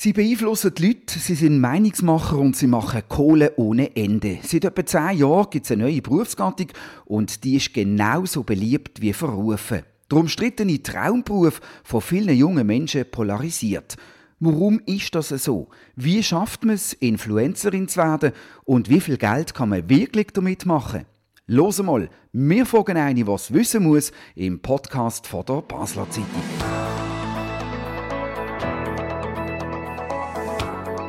Sie beeinflussen die Leute, sie sind Meinungsmacher und sie machen Kohle ohne Ende. Seit etwa zehn Jahren gibt es eine neue Berufsgattung und die ist genauso beliebt wie verrufen. Der umstrittene Traumberuf von vielen jungen Menschen polarisiert. Warum ist das so? Wie schafft man es, Influencerin zu werden und wie viel Geld kann man wirklich damit machen? Los mal, wir fragen eine, was wissen muss, im Podcast von der Basler Zeitung.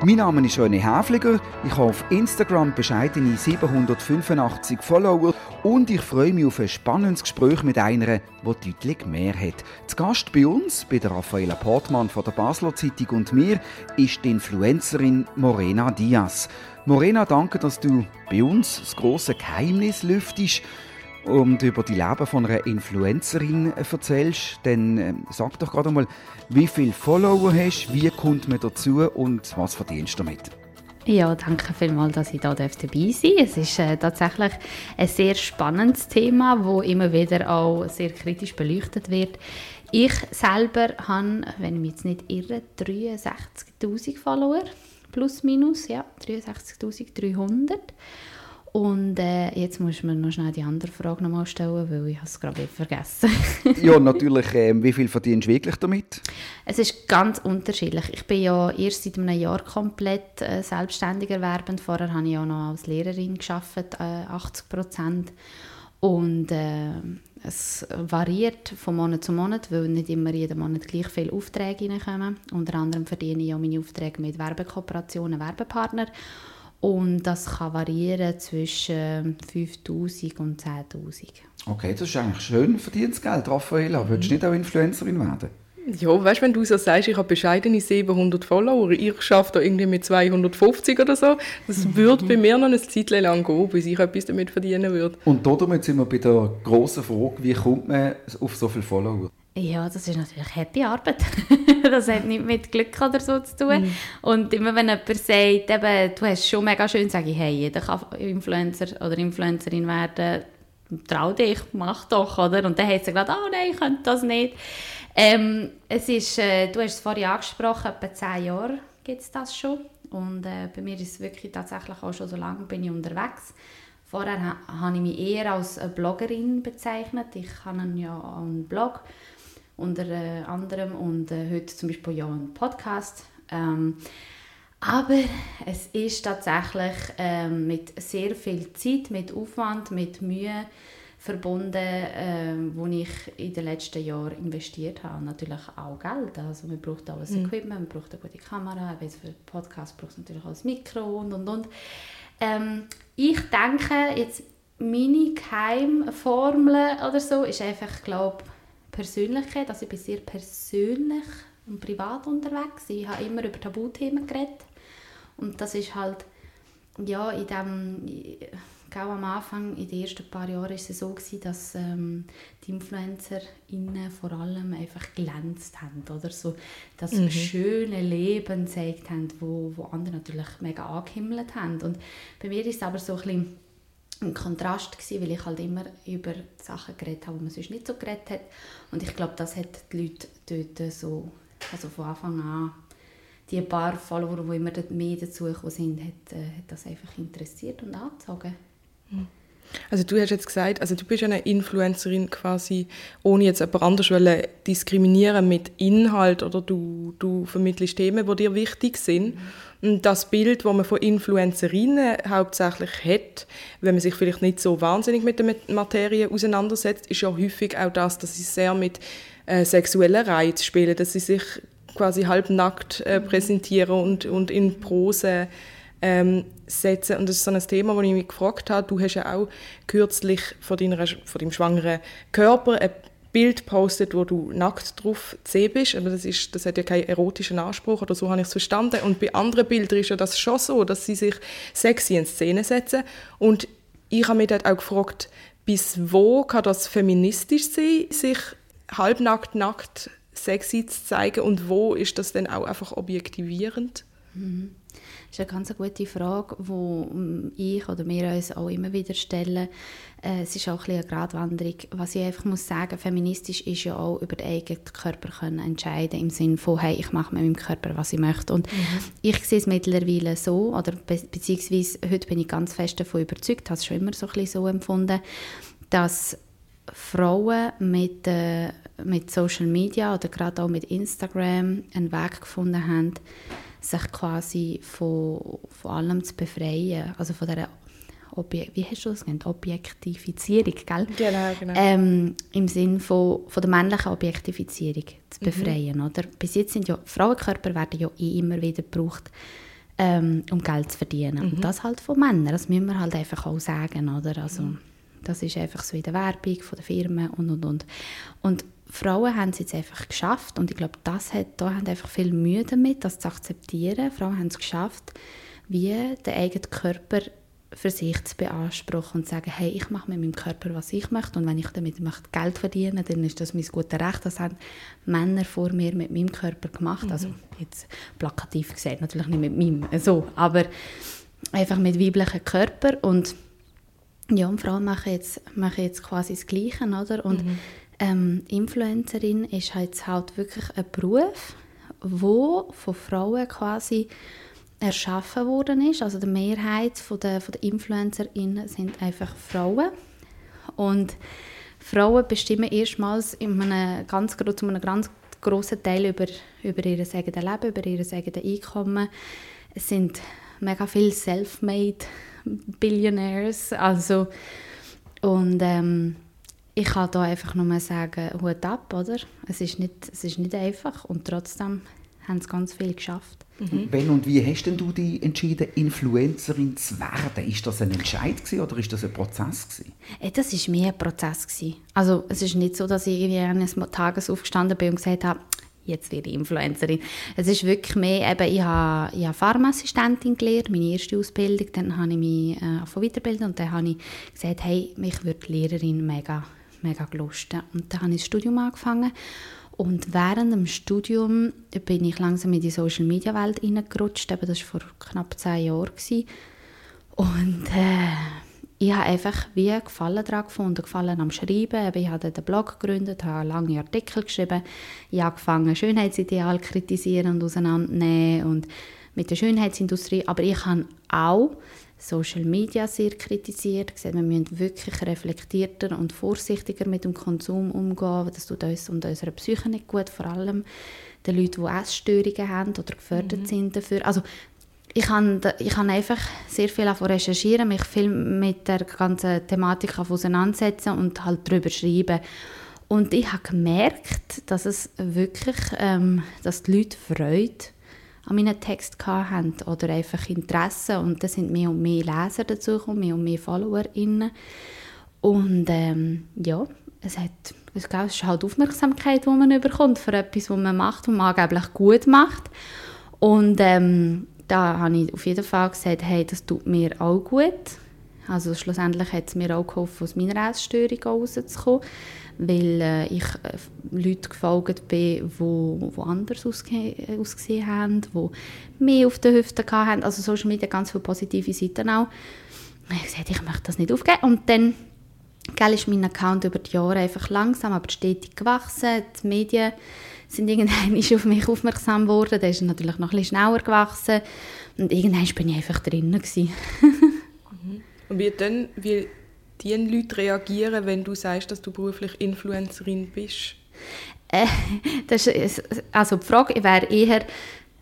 Mein Name ist René Häfliger. Ich habe auf Instagram bescheidene 785 Follower und ich freue mich auf ein spannendes Gespräch mit einer, die deutlich mehr hat. Zu Gast bei uns, bei der Raffaella Portmann von der Basler Zeitung und mir, ist die Influencerin Morena Diaz. Morena, danke, dass du bei uns das große Geheimnis lüftest und über die Leben von einer Influencerin erzählst, dann äh, sag doch gerade mal, wie viele Follower hast, du, wie kommt man dazu und was verdienst du damit? Ja, danke vielmals, dass ich hier dabei sein darf. Es ist äh, tatsächlich ein sehr spannendes Thema, das immer wieder auch sehr kritisch beleuchtet wird. Ich selber habe, wenn ich mich jetzt nicht irre, 63'000 Follower, plus minus, ja, 63'300. Und äh, jetzt muss man noch schnell die andere Frage nochmal stellen, weil ich es gerade vergessen. ja, natürlich. Äh, wie viel verdienst du wirklich damit? Es ist ganz unterschiedlich. Ich bin ja erst seit einem Jahr komplett äh, selbstständig erwerbend. Vorher habe ich auch noch als Lehrerin gearbeitet, äh, 80 Prozent. Und äh, es variiert von Monat zu Monat, weil nicht immer jeden Monat gleich viele Aufträge reinkommen. Unter anderem verdiene ich auch meine Aufträge mit Werbekooperationen, Werbepartnern. Und das kann variieren zwischen 5000 und 10.000. Okay, das ist eigentlich schön verdientes Geld, Raffaella. Mhm. Würdest du nicht auch Influencerin werden? Ja, weißt du, wenn du so sagst, ich habe bescheidene 700 Follower, ich schaffe da irgendwie mit 250 oder so, das mhm. würde bei mir noch eine Zeit lang gehen, bis ich etwas damit verdienen würde. Und damit sind wir bei der grossen Frage, wie kommt man auf so viele Follower? Ja, das ist natürlich harte Arbeit. das hat nicht mit Glück oder so zu tun. Mhm. Und immer wenn jemand sagt, eben, du hast schon mega schön, sage ich, hey, jeder kann Influencer oder Influencerin werden, trau dich, mach doch, oder? Und dann hat sie gesagt, oh nein, ich könnte das nicht. Ähm, es ist, äh, du hast es vorhin angesprochen, etwa zehn Jahre gibt es das schon. Und äh, bei mir ist es wirklich tatsächlich auch schon so lange bin ich unterwegs. Vorher ha, habe ich mich eher als Bloggerin bezeichnet. Ich habe ja einen Blog unter äh, anderem und äh, heute zum Beispiel ja einen Podcast. Ähm, aber es ist tatsächlich ähm, mit sehr viel Zeit, mit Aufwand, mit Mühe verbunden, ähm, wo ich in den letzten Jahren investiert habe. natürlich auch Geld. Also man braucht alles mhm. Equipment, man braucht eine gute Kamera, für den Podcast braucht es natürlich auch das Mikro und und und. Ähm, ich denke jetzt meine Geheimformel oder so ist einfach, glaube Persönlichkeit. Also ich bin sehr persönlich und privat unterwegs. Ich habe immer über Tabuthemen geredet. Und das ist halt, ja, in dem, auch am Anfang, in den ersten paar Jahren, war es so, gewesen, dass ähm, die InfluencerInnen vor allem einfach glänzt haben, oder? So das mhm. schöne Leben gezeigt haben, wo, wo andere natürlich mega angehimmelt haben. Und bei mir ist es aber so ein bisschen ein Kontrast gewesen, weil ich halt immer über Sachen geredet habe, die man sonst nicht so geredet hat. Und ich glaube, das hat die Leute dort so, also von Anfang an, die paar Follower, die immer mehr dazu sind, hat, äh, hat das einfach interessiert und angezogen. Mhm. Also du hast jetzt gesagt, also du bist eine Influencerin quasi, ohne jetzt jemand anders diskriminieren mit Inhalt oder du, du vermittelst Themen, die dir wichtig sind. Mhm. Und das Bild, das man von Influencerinnen hauptsächlich hat, wenn man sich vielleicht nicht so wahnsinnig mit der Materie auseinandersetzt, ist ja häufig auch das, dass sie sehr mit äh, sexuellen Reiz spielen, dass sie sich quasi halbnackt äh, präsentieren und, und in Prose ähm, setzen. Und das ist so ein Thema, das ich mich gefragt habe. Du hast ja auch kürzlich von, deiner, von deinem schwangeren Körper ein Bild postet, wo du nackt drauf zu sehen bist. Aber das, ist, das hat ja keinen erotischen Anspruch oder so habe ich es verstanden. Und bei anderen Bildern ist ja das schon so, dass sie sich sexy in Szene setzen. Und ich habe mich dort auch gefragt, bis wo kann das feministisch sein, sich halbnackt, nackt sexy zu zeigen und wo ist das dann auch einfach objektivierend? Mhm. Das ist eine ganz gute Frage, die ich oder wir uns auch immer wieder stellen. Äh, es ist auch ein eine Gratwanderung. Was ich einfach muss sagen, feministisch ist ja auch über den eigenen Körper können entscheiden im Sinne von, hey, ich mache mit meinem Körper, was ich möchte. Und mhm. ich sehe es mittlerweile so, oder be beziehungsweise heute bin ich ganz fest davon überzeugt, habe es schon immer so ein bisschen so empfunden, dass Frauen mit, äh, mit Social Media oder gerade auch mit Instagram einen Weg gefunden haben, sich quasi von, von allem zu befreien. Also von dieser Objek wie hast du das genannt? Objektifizierung, gell? Genau, genau. Ähm, Im Sinne von, von der männlichen Objektifizierung zu mhm. befreien, mhm. oder? Bis jetzt sind ja, Frauenkörper werden ja eh immer wieder gebraucht, ähm, um Geld zu verdienen. Mhm. Und das halt von Männern, das müssen wir halt einfach auch sagen, oder? Also, mhm. das ist einfach so in der Werbung von der Firmen und, und, und. Und Frauen haben es jetzt einfach geschafft und ich glaube, das hat, da haben einfach viel Mühe damit, das zu akzeptieren. Frauen haben es geschafft, wie den eigenen Körper für sich zu beanspruchen und zu sagen, hey, ich mache mit meinem Körper, was ich möchte und wenn ich damit möchte Geld verdienen dann ist das mein gutes Recht. Das haben Männer vor mir mit meinem Körper gemacht. Mhm. Also jetzt plakativ gesagt, natürlich nicht mit meinem, so, aber einfach mit weiblichen Körper und ja, und Frauen machen jetzt, machen jetzt quasi das Gleiche, oder? Und mhm ähm, Influencerin ist halt, halt wirklich ein Beruf, wo von Frauen quasi erschaffen worden ist. Also die Mehrheit von der, von der InfluencerInnen sind einfach Frauen. Und Frauen bestimmen erstmals in einem ganz, zu einem ganz grossen Teil über, über ihr eigenes Leben, über ihr eigenes Einkommen. Es sind mega viele Self-made Billionaires. Also, und ähm, ich kann da einfach nur sagen, Hut ab, oder? Es ist nicht, es ist nicht einfach und trotzdem haben es ganz viel geschafft. Mhm. Wenn und wie hast denn du dich entschieden, Influencerin zu werden? Ist das ein Entscheid gewesen, oder ist das ein Prozess gewesen? Äh, das ist mehr ein Prozess gewesen. Also es ist nicht so, dass ich irgendwie eines Tages aufgestanden bin und gesagt habe, jetzt werde ich Influencerin. Es ist wirklich mehr, eben, ich habe, ich habe Pharmaassistentin gelernt, meine erste Ausbildung, dann habe ich mich äh, weiterbilden und dann habe ich gesagt, hey, mich würde Lehrerin mega mega gelustet. Und dann habe ich das Studium angefangen und während dem Studium bin ich langsam in die Social Media Welt hineingerutscht. das war vor knapp zehn Jahren. Und äh, ich habe einfach wie Gefallen daran gefunden, Gefallen am Schreiben. Ich habe den Blog gegründet, habe lange Artikel geschrieben. Ich habe angefangen, Schönheitsideal kritisieren und auseinandernehmen und mit der Schönheitsindustrie. Aber ich habe auch Social Media sehr kritisiert, gesagt, wir müssen wirklich reflektierter und vorsichtiger mit dem Konsum umgehen. Das tut uns und unserer Psyche nicht gut, vor allem den Leuten, die Essstörungen haben oder gefördert mhm. sind dafür. Also ich habe, ich habe einfach sehr viel recherchieren, mich viel mit der ganzen Thematik auseinandersetzen und halt darüber schreiben. Und ich habe gemerkt, dass es wirklich, ähm, dass die Leute Freude an meinen Text hatten oder einfach Interesse. Und da sind mehr und mehr Leser dazugekommen, mehr und mehr FollowerInnen. Und ähm, ja, es, hat, es ist halt Aufmerksamkeit, die man bekommt für etwas, was man macht und man angeblich gut macht. Und ähm, da habe ich auf jeden Fall gesagt, hey, das tut mir auch gut. Also schlussendlich hat es mir auch geholfen, aus meiner Essstörung rauszukommen weil äh, ich äh, Leute gefolgt bin, die wo, wo anders ausge ausgesehen haben, die mehr auf den Hüften hatten. Also Social Media ganz viele positive Seiten auch. Ich habe gesagt, ich möchte das nicht aufgeben. Und dann gell, ist mein Account über die Jahre einfach langsam, aber stetig gewachsen. Die Medien sind irgendwann auf mich aufmerksam geworden. Der ist natürlich noch ein bisschen schneller gewachsen. Und irgendwann bin ich einfach drinnen. Und wie, dann, wie die Leute reagieren, wenn du sagst, dass du beruflich Influencerin bist? Äh, das ist, also die Frage wäre eher,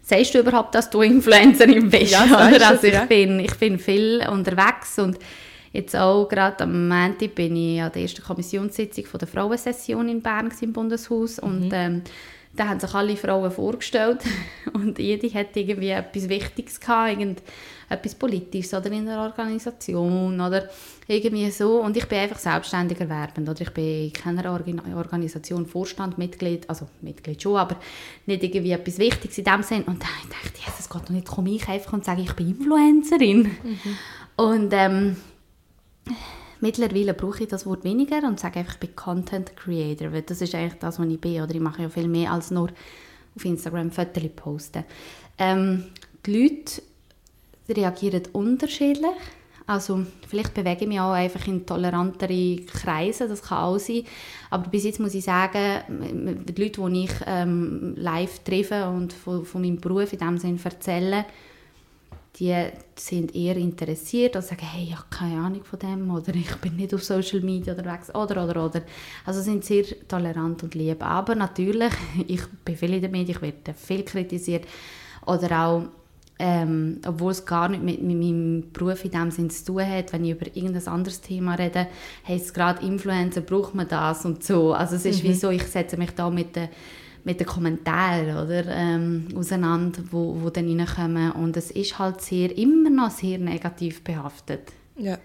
sagst du überhaupt, dass du Influencerin bist? Ja, oder? Also ich, ja. bin, ich bin viel unterwegs und jetzt auch gerade am Montag bin ich an der ersten Kommissionssitzung von der Frauensession in Bern im Bundeshaus mhm. und ähm, da haben sich alle Frauen vorgestellt und jede hat irgendwie etwas Wichtiges gehabt, irgend etwas Politisches oder in einer Organisation oder irgendwie so. Und ich bin einfach selbstständig erwerbend. Oder ich bin in keiner Organisation Vorstand, Mitglied, also Mitglied schon, aber nicht irgendwie etwas Wichtiges in dem Sinn. Und dann dachte ich, Jesus Gott, und jetzt komme ich einfach und sage, ich bin Influencerin. Mhm. Und ähm, mittlerweile brauche ich das Wort weniger und sage einfach, ich bin Content Creator, weil das ist eigentlich das, was ich bin. Oder ich mache ja viel mehr als nur auf Instagram Fotos posten. Ähm, die Leute reagieren unterschiedlich. Also vielleicht bewege ich mich auch einfach in tolerantere Kreise, das kann auch sein. Aber bis jetzt muss ich sagen, die Leute, die ich ähm, live treffe und von, von meinem Beruf in diesem Sinne erzähle, die sind eher interessiert und sagen, hey, ich habe keine Ahnung von dem oder ich bin nicht auf Social Media unterwegs oder, oder, oder. Also sind sehr tolerant und lieb. Aber natürlich, ich bin viel in den Medien, ich werde viel kritisiert oder auch ähm, obwohl es gar nicht mit, mit, meinem Beruf in dem Sinn zu tun hat, wenn ich über irgendein anderes Thema rede, heißt es gerade Influencer, braucht man das und so. Also es ist mhm. wie so, ich setze mich da mit den, mit den Kommentaren oder, ähm, auseinander, wo, wo dann reinkommen und es ist halt sehr, immer noch sehr negativ behaftet. Ja.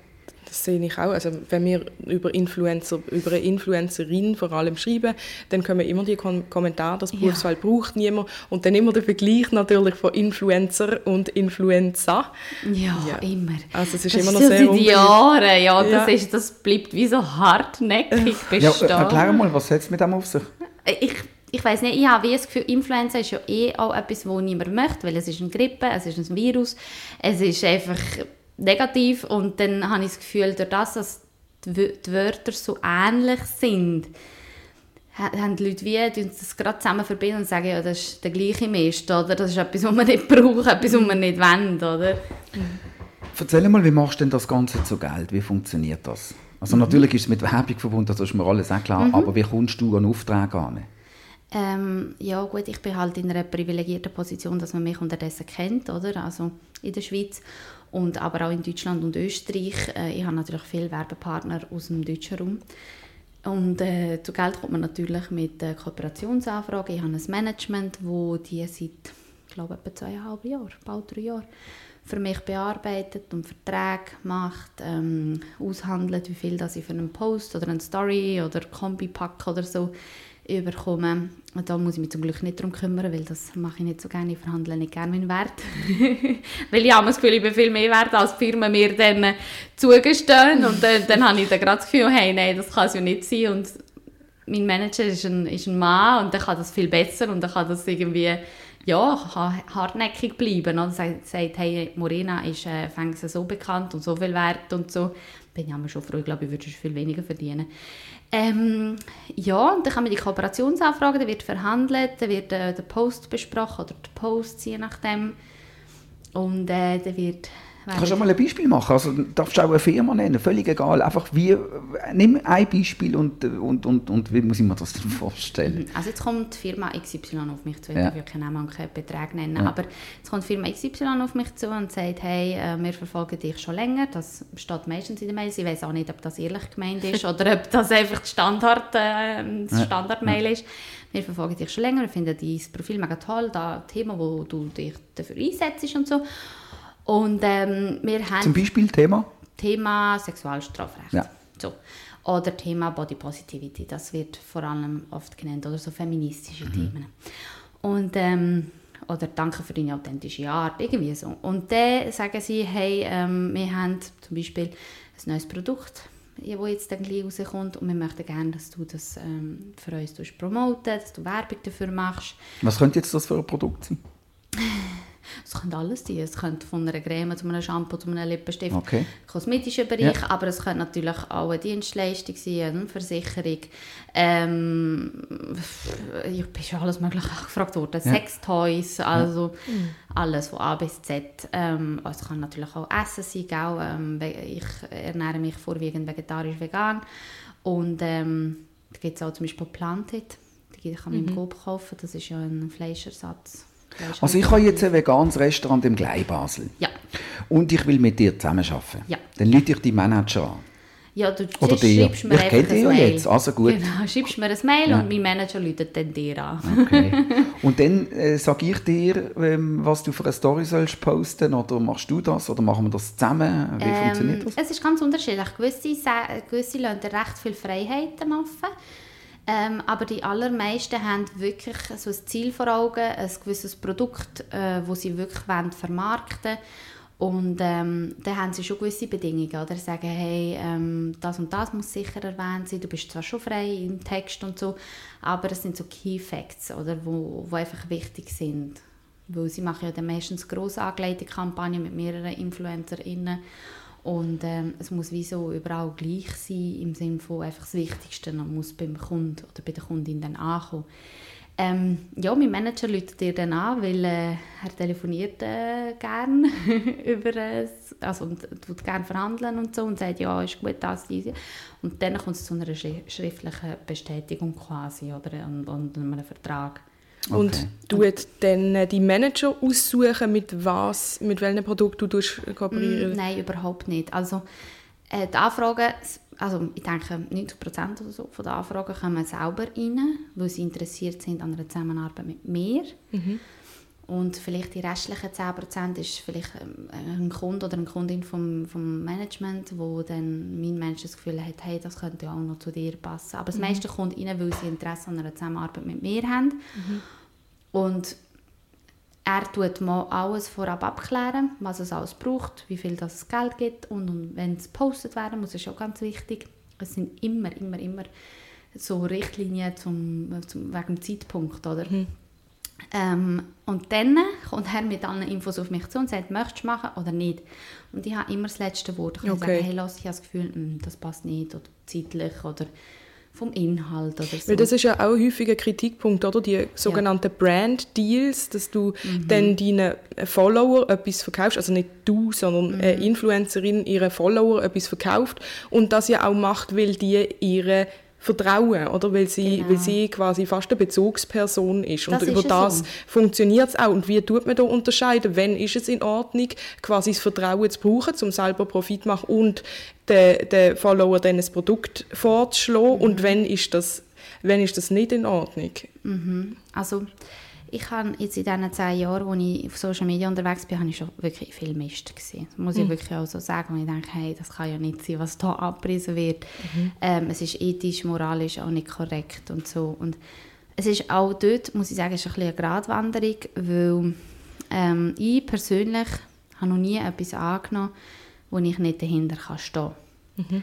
Das sehe ich auch. Also wenn wir über Influencer, über eine Influencerin vor allem schreiben, dann kommen immer die Kom Kommentare, das Berufswahl ja. braucht niemand. Und dann immer der Vergleich natürlich von Influencer und Influenza. Ja, ja. immer. Also es ist das immer noch ist sehr seit Jahren, ja, das, ja. Ist, das bleibt wie so hartnäckig bestehen. Ja, erklär mal, was hat es mit dem auf sich? Ich, ich weiß nicht, ich habe wie das Gefühl, Influenza ist ja eh auch etwas, was niemand möchte, weil es ist eine Grippe, es ist ein Virus, es ist einfach negativ und dann habe ich das Gefühl, durch das, dass die Wörter so ähnlich sind, haben die Leute wie die uns das gerade zusammen verbinden und sagen, ja, das ist der gleiche Mist, oder? Das ist etwas, was wir nicht brauchen, etwas, was wir nicht wollen, oder? Erzähl mal, wie machst du denn das Ganze zu Geld? Wie funktioniert das? Also mhm. natürlich ist es mit Werbung verbunden, das ist mir alles auch klar, mhm. aber wie kommst du an Aufträge an? Ähm, ja gut, ich bin halt in einer privilegierten Position, dass man mich unterdessen kennt, oder? Also in der Schweiz und aber auch in Deutschland und Österreich. Äh, ich habe natürlich viele Werbepartner aus dem deutschen Raum. Und äh, zu Geld kommt man natürlich mit äh, Kooperationsanfragen. Ich habe ein Management, wo die seit, ich etwa zweieinhalb Jahren, bald drei Jahre, für mich bearbeitet und Verträge macht, ähm, aushandelt, wie viel das ich für einen Post oder eine Story oder Kombi-Pack oder so überkommen. Und da muss ich mich zum Glück nicht darum kümmern, weil das mache ich nicht so gerne. Ich verhandle nicht gerne meinen Wert. weil ich habe das Gefühl, ich bin viel mehr wert, als die Firmen mir dann zugestehen. Und dann, dann habe ich dann gerade das Gefühl, hey, nein, das kann es ja nicht sein. Und mein Manager ist ein, ist ein Mann und der kann das viel besser und der kann das irgendwie ja, hartnäckig bleiben. Und sagt, sagt hey, Morena ist äh, so bekannt und so viel wert und so. Bin ich aber schon froh, ich glaube, ich würde viel weniger verdienen. Ähm, ja, dann kann man die Kooperationsanfrage, dann wird verhandelt, dann wird äh, der Post besprochen oder die Posts, je nachdem. Und äh, dann wird Kannst du mal ein Beispiel machen? Also darfst du auch eine Firma nennen, völlig egal. Einfach wie, nimm ein Beispiel und, und, und, und wie muss ich mir das denn vorstellen? Also jetzt kommt die Firma XY auf mich zu, ich ja. will keinen Namen und keinen Betrag nennen, ja. aber jetzt kommt die Firma XY auf mich zu und sagt, hey, äh, wir verfolgen dich schon länger, das steht meistens in den Mails, ich weiß auch nicht, ob das ehrlich gemeint ist oder ob das einfach die Standard, äh, das Standardmail ja. ist. Wir verfolgen dich schon länger, wir finden dein Profil mega toll, das Thema, wo du dich dafür einsetzt und so. Und, ähm, wir haben Zum Beispiel Thema? Thema Sexualstrafrecht. Ja. So. Oder Thema Body Positivity, das wird vor allem oft genannt, oder so feministische mhm. Themen. Und, ähm, oder danke für deine authentische Art, irgendwie so. Und dann sagen sie, hey, ähm, wir haben zum Beispiel ein neues Produkt, das jetzt dann gleich rauskommt und wir möchten gerne, dass du das ähm, für uns promoten, dass du Werbung dafür machst. Was könnte jetzt das für ein Produkt sein? Es könnte alles sein. Es könnte von einer Creme zu einem Shampoo zu einem Lippenstift, okay. kosmetischer Bereich, ja. aber es könnte natürlich auch eine Dienstleistung sein, eine Versicherung. Ähm, ich bin schon alles Mögliche gefragt worden. Ja. Sextoys, also ja. alles von A bis Z. Ähm, es kann natürlich auch Essen sein, gell? Ähm, ich ernähre mich vorwiegend vegetarisch-vegan und ähm, da gibt es auch zum Beispiel Planted. Die kann man mhm. im Coop kaufen, das ist ja ein Fleischersatz also ich habe jetzt ein veganes Restaurant im Gleibasel. Ja. Und ich will mit dir zusammenarbeiten. Ja. Dann lüte ich die Manager an. Ja, du Oder dir. schreibst mir ich kenne dich ja jetzt, also gut. Genau, schreibst mir ein Mail ja. und mein Manager läutet dann dir an. Okay. Und dann äh, sage ich dir, ähm, was du für eine Story sollst posten oder machst du das oder machen wir das zusammen? Wie ähm, funktioniert das? Es ist ganz unterschiedlich. Gewisse, gewisse lassen recht viele Freiheiten offen. Ähm, aber die allermeisten haben wirklich so ein Ziel vor Augen, ein gewisses Produkt, äh, wo sie wirklich wollen vermarkten und ähm, dann haben sie schon gewisse Bedingungen, oder? sagen, hey, ähm, das und das muss sicher erwähnt sein, du bist zwar schon frei im Text und so, aber es sind so Key Facts, oder, wo, wo einfach wichtig sind. weil sie machen ja dann meistens gross angelegte Kampagnen mit mehreren InfluencerInnen und ähm, es muss wie so überall gleich sein, im Sinne von einfach das Wichtigste muss beim Kunden oder bei der Kundin dann ankommen. Ähm, ja, mein Manager läutet dir dann an, weil äh, er telefoniert äh, gerne über es, also und tut gerne verhandeln und so und sagt, ja, ist gut, das, diese. Und dann kommt es zu einer schriftlichen Bestätigung quasi oder, und, und einem Vertrag. Okay. Und du okay. dann äh, die Manager aussuchen, mit was, mit welchem Produkt du kooperieren mm, Nein, überhaupt nicht. Also äh, die Anfragen, also ich denke 90% oder so von den Anfragen kommen selber rein, weil sie interessiert sind an einer Zusammenarbeit mit mir. Mhm. Und vielleicht die restlichen 10% ist vielleicht ähm, ein Kunde oder eine Kundin vom, vom Management, wo dann mein Mensch das Gefühl hat, hey, das könnte auch noch zu dir passen. Aber das mhm. meiste kommt rein, weil sie Interesse an einer Zusammenarbeit mit mir haben. Mhm. Und er tut mal alles vorab abklären, was es alles braucht, wie viel das Geld gibt und, und wenn es gepostet werden muss, ist auch ganz wichtig. Es sind immer, immer, immer so Richtlinien zum, zum, wegen dem Zeitpunkt, oder? Mhm. Ähm, und dann kommt er mit allen Infos auf mich zu und sagt, möchtest du machen oder nicht? Und ich habe immer das letzte Wort. Ich kann okay. sagen, hey, lass, ich habe das Gefühl, hm, das passt nicht oder zeitlich oder vom Inhalt oder so. Weil das ist ja auch häufig ein Kritikpunkt, oder? Die sogenannten ja. Brand Deals, dass du mhm. dann deinen Follower etwas verkaufst, also nicht du, sondern mhm. eine Influencerin ihre Follower etwas verkauft und das ja auch macht, weil die ihre vertrauen, oder? Weil sie, genau. weil sie quasi fast eine Bezugsperson ist. Das und über das so. funktioniert es auch. Und wie tut man da unterscheiden? Wenn ist es in Ordnung, quasi das Vertrauen zu brauchen, um selber Profit zu machen und den, den Follower dann ein Produkt vorzuschlagen? Mhm. Und wenn ist, das, wenn ist das nicht in Ordnung? Mhm. Also ich habe jetzt in diesen zehn Jahren, als ich auf Social Media unterwegs bin, habe ich schon wirklich viel Mist gesehen. Das muss ich mhm. wirklich auch so sagen. Und ich denke, hey, das kann ja nicht sein, was hier abgerissen wird. Mhm. Ähm, es ist ethisch, moralisch auch nicht korrekt und so. Und es ist auch dort, muss ich sagen, ist ein bisschen eine Gratwanderung, weil ähm, ich persönlich habe noch nie etwas angenommen, wo ich nicht dahinter stehen kann. Mhm.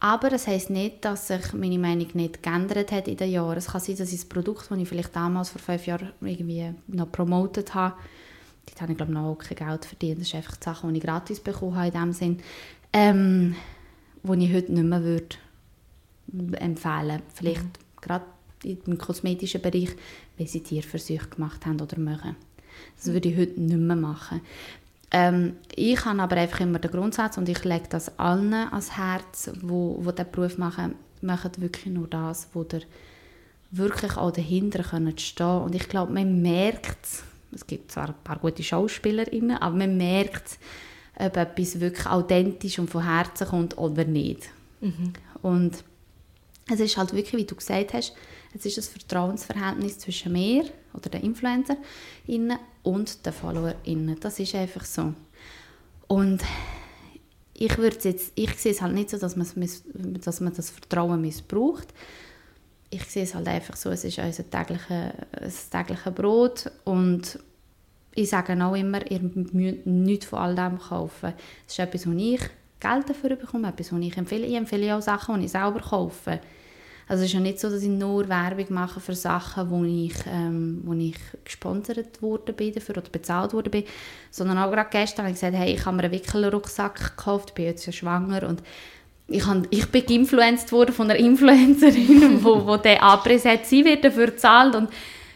Aber das heisst nicht, dass sich meine Meinung nicht geändert hat in den Jahren. Es kann sein, dass ich das Produkt, das ich vielleicht damals vor fünf Jahren irgendwie noch promotet habe, dort habe ich glaube noch kein Geld verdient. Das ist einfach die Sache, die ich gratis bekommen habe in dem Sinn, ähm, die ich heute nicht mehr würde empfehlen Vielleicht mhm. gerade im kosmetischen Bereich, weil sie Tierversuche gemacht haben oder machen. Das würde ich heute nicht mehr machen. Ähm, ich habe aber einfach immer den Grundsatz und ich lege das allen ans Herz, wo, wo den Beruf machen, machen wirklich nur das, wo der wirklich auch dahinter können stehen und ich glaube, man merkt es, gibt zwar ein paar gute SchauspielerInnen, aber man merkt ob etwas wirklich authentisch und von Herzen kommt oder nicht. Mhm. Und es ist halt wirklich, wie du gesagt hast, es ist ein Vertrauensverhältnis zwischen mir oder den InfluencerInnen und den FollowerInnen. Das ist einfach so. Und ich würde jetzt, ich sehe es halt nicht so, dass man, dass man das Vertrauen missbraucht. Ich sehe es halt einfach so, es ist unser tägliches, tägliche Brot und ich sage auch immer, ihr müsst nichts von all dem kaufen. Das ist etwas, wo ich Geld dafür bekomme, etwas, was ich empfehle. Ich empfehle auch Sachen, die ich selber kaufe. Also es ist ja nicht so, dass ich nur Werbung mache für Sachen, wo ich, ähm, wo ich gesponsert wurde bin dafür oder bezahlt wurde bin, sondern auch gerade gestern habe ich gesagt, hey, ich habe mir einen Wickelrucksack gekauft, bin jetzt ja schwanger und ich, habe, ich bin geinfluenced worden von einer Influencerin, wo, wo der Abriss hat, sie wird dafür bezahlt und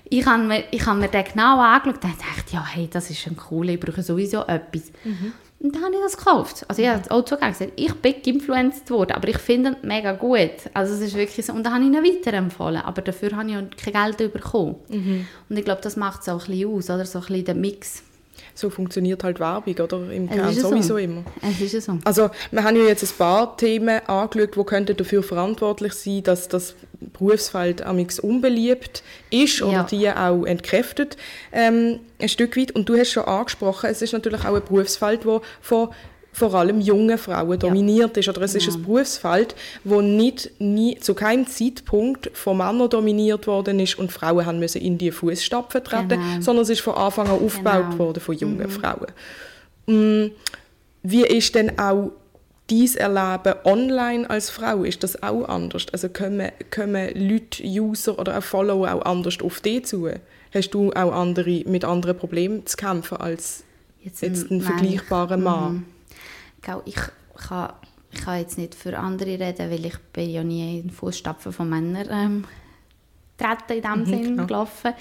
ich habe mir, ich habe mir den genau angeschaut und dachte, ja, hey, das ist ein cooler, ich brauche sowieso etwas. Mhm. Und dann habe ich das gekauft. Also ich habe auch zugegeben gesagt, ich bin geinfluenced worden, aber ich finde es mega gut. Also es ist wirklich so. Und dann habe ich ihn weiterempfohlen, aber dafür habe ich auch kein Geld bekommen. Mhm. Und ich glaube, das macht es auch ein bisschen aus, oder? So ein bisschen der Mix so funktioniert halt Werbung, oder? Im Kern sowieso so. immer. Es ist so. Also, wir haben ja jetzt ein paar Themen angeschaut, die könnten dafür verantwortlich sein, dass das Berufsfeld amix unbeliebt ist oder ja. die auch entkräftet ähm, ein Stück weit. Und du hast schon angesprochen, es ist natürlich auch ein Berufsfeld, das von vor allem junge Frauen dominiert ist. Oder es ist ein Berufsfeld, wo nicht nie, zu keinem Zeitpunkt von Männern dominiert worden ist und Frauen haben müssen in die Fußstapfen treten, genau. sondern es ist von Anfang an aufgebaut genau. worden von jungen mhm. Frauen. Mm, wie ist denn auch dies Erleben online als Frau? Ist das auch anders? Also kommen, kommen Leute, User oder auch Follower auch anders auf dich zu? hast du auch andere, mit anderen Problemen zu kämpfen als jetzt, jetzt ein vergleichbarer Mann? Ich, kann, ich kann jetzt nicht für andere reden, weil ich bin ja nie in den Fußstapfen von Männern ähm, treten in dem mhm, Sinn genau. gelaufen.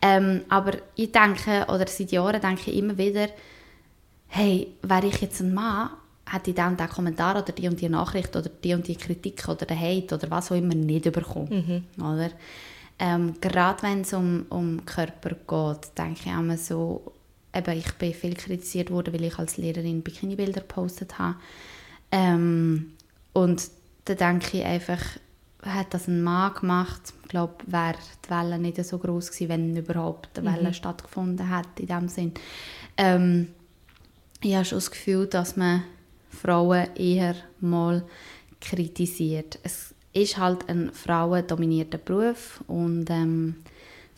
Ähm, aber ich denke, oder seit Jahren denke ich immer wieder, hey, wäre ich jetzt ein Mann, hätte ich dann den Kommentar oder die und die Nachricht oder die und die Kritik oder den Hate oder was auch immer nicht bekommen. Mhm. Oder? Ähm, gerade wenn es um, um Körper geht, denke ich immer so, eben, ich bin viel kritisiert worden, weil ich als Lehrerin Bikini-Bilder gepostet habe. Ähm, und da denke ich einfach, hat das ein Mann gemacht, ich glaube, wäre die Welle nicht so groß gewesen, wenn überhaupt eine Welle mhm. stattgefunden hätte in dem Sinn. Ähm, ich habe schon das Gefühl, dass man Frauen eher mal kritisiert. Es ist halt ein frauendominierter Beruf und ähm,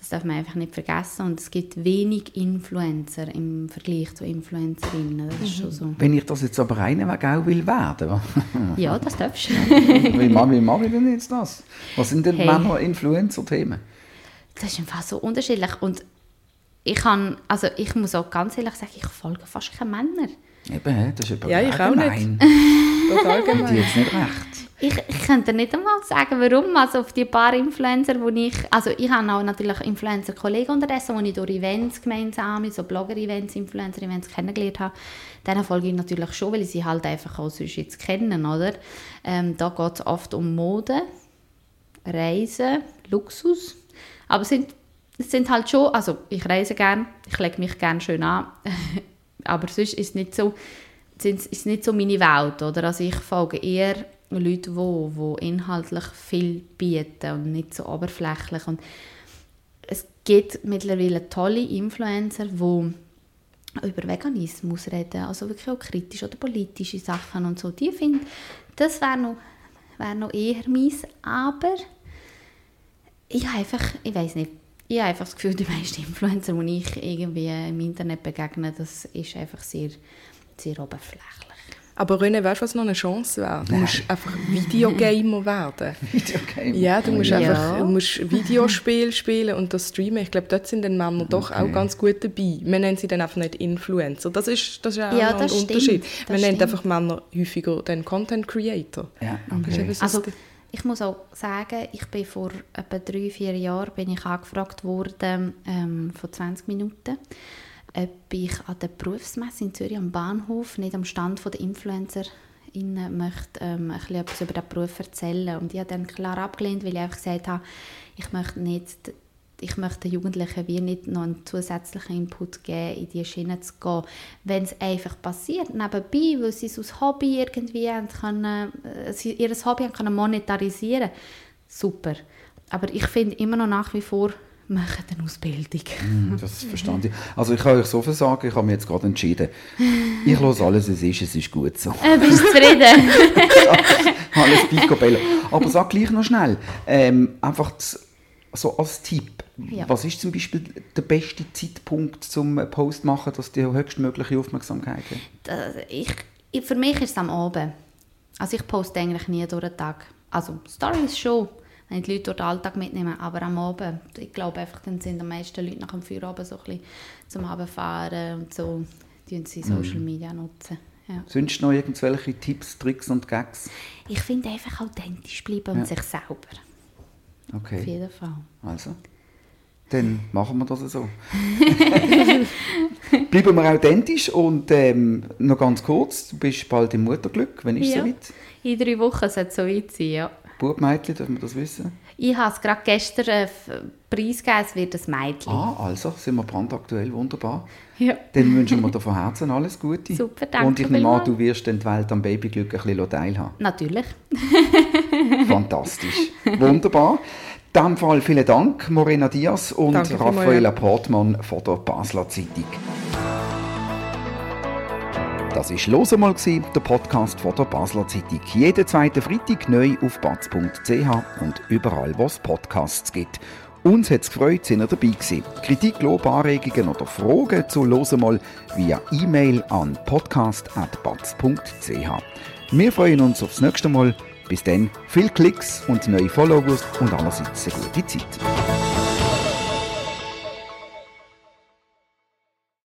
das darf man einfach nicht vergessen. Und es gibt wenig Influencer im Vergleich zu Influencerinnen. Das ist schon so. Wenn ich das jetzt aber einen Weg auch will werden Ja, das darfst du. wie mache ich denn jetzt das? Was sind denn hey. Männer-Influencer-Themen? Das ist einfach so unterschiedlich. Und ich, kann, also ich muss auch ganz ehrlich sagen, ich folge fast keine Männer. Eben, das ist Ja, ich auch nicht. Total gemein. Die jetzt nicht recht. Ich, ich könnte nicht einmal sagen, warum. Also auf die paar Influencer, wo ich... Also ich habe auch natürlich Influencer-Kollegen unterdessen, die ich durch Events gemeinsam, so Blogger-Events, Influencer-Events kennengelernt habe. Denen folge ich natürlich schon, weil ich sie halt einfach auch sonst jetzt kennen, oder? Ähm, da geht es oft um Mode, Reisen, Luxus. Aber es sind, es sind halt schon... Also ich reise gerne, ich lege mich gerne schön an. Aber sonst ist nicht so ist nicht so meine Welt, oder? Also ich folge eher Leute, die, die inhaltlich viel bieten und nicht so oberflächlich. Und es gibt mittlerweile tolle Influencer, die über Veganismus reden, also wirklich auch kritisch oder politische Sachen und so. Die finde, das wäre noch, wär noch eher meins, aber ich einfach, ich weiß nicht, ich habe einfach das Gefühl, die meisten Influencer, die ich irgendwie im Internet begegne, das ist einfach sehr, sehr oberflächlich. Aber René, weißt du, was noch eine Chance wäre? Du musst einfach Videogamer werden. Videogamer? Ja, du musst ja. einfach du musst Videospiele spielen und das streamen. Ich glaube, dort sind dann Männer doch okay. auch ganz gut dabei. Wir nennen sie dann einfach nicht Influencer. Das ist, das ist auch ja, ein Unterschied. Stimmt. Man nennt einfach Männer häufiger den Content Creator. Ja, okay. Also, ich muss auch sagen, ich bin vor etwa drei, vier Jahren bin ich angefragt worden ähm, vor 20 Minuten ob ich an der Berufsmesse in Zürich am Bahnhof, nicht am Stand der Influencer möchte ähm, ein bisschen etwas über den Beruf erzählen. Und ich habe dann klar abgelehnt, weil ich einfach gesagt habe, ich möchte nicht ich möchte den Jugendlichen wie nicht noch einen zusätzlichen Input geben, in diese Schiene zu gehen. Wenn es einfach passiert, nebenbei, weil sie es aus Hobby irgendwie können, äh, sie ihr Hobby haben können monetarisieren super. Aber ich finde immer noch nach wie vor, machen eine Ausbildung. Mm, das verstand ich. Also ich kann euch so viel sagen, ich habe mich jetzt gerade entschieden. Ich lasse alles, es ist, es ist gut so. Äh, bist du zufrieden? alles picobello. Aber sag gleich noch schnell, ähm, einfach so als Tipp, ja. was ist zum Beispiel der beste Zeitpunkt zum Post machen, dass die höchstmögliche Aufmerksamkeit hat? Ich, für mich ist es am Abend. Also ich poste eigentlich nie durch den Tag. Also Stories schon, wenn die Leute durch den Alltag mitnehmen. Aber am Abend, ich glaube einfach, dann sind die meisten Leute nach dem Feierabend so ein bisschen zum Abendfahren und so, die sie mhm. Social Media nutzen. Ja. Sonst noch irgendwelche Tipps, Tricks und Gags? Ich finde einfach authentisch bleiben ja. und sich selber. Okay. Auf jeden Fall. Also, dann machen wir das so. Bleiben wir authentisch und ähm, noch ganz kurz, du bist bald im Mutterglück, wenn ist ja. so weit? In drei Wochen sollte es so weit sein, ja. Bubmädchen, dürfen wir das wissen? Ich habe es gerade gestern äh, preisgegeben, es wird ein Mädchen. Ah, also sind wir brandaktuell, wunderbar. Ja. Dann wünschen wir dir von Herzen alles Gute. Super, danke Und ich nehme an, du wirst dann die Welt am Babyglück ein bisschen teilhaben. Natürlich. Fantastisch. Wunderbar. In diesem Fall vielen Dank, Morena Diaz und danke Raffaella Portmann von der Basler Zeitung. Das war «Los einmal», der Podcast von der Basler Zeitung. Jeden zweiten Freitag neu auf batz.ch und überall, wo es Podcasts gibt. Uns hat es gefreut, sind ihr dabei gewesen. Kritik, Lob, Anregungen oder Fragen zu «Los einmal» via E-Mail an podcast.batz.ch. Wir freuen uns aufs nächste Mal. Bis dann, viel Klicks und neue Followers und allerseits eine gute Zeit.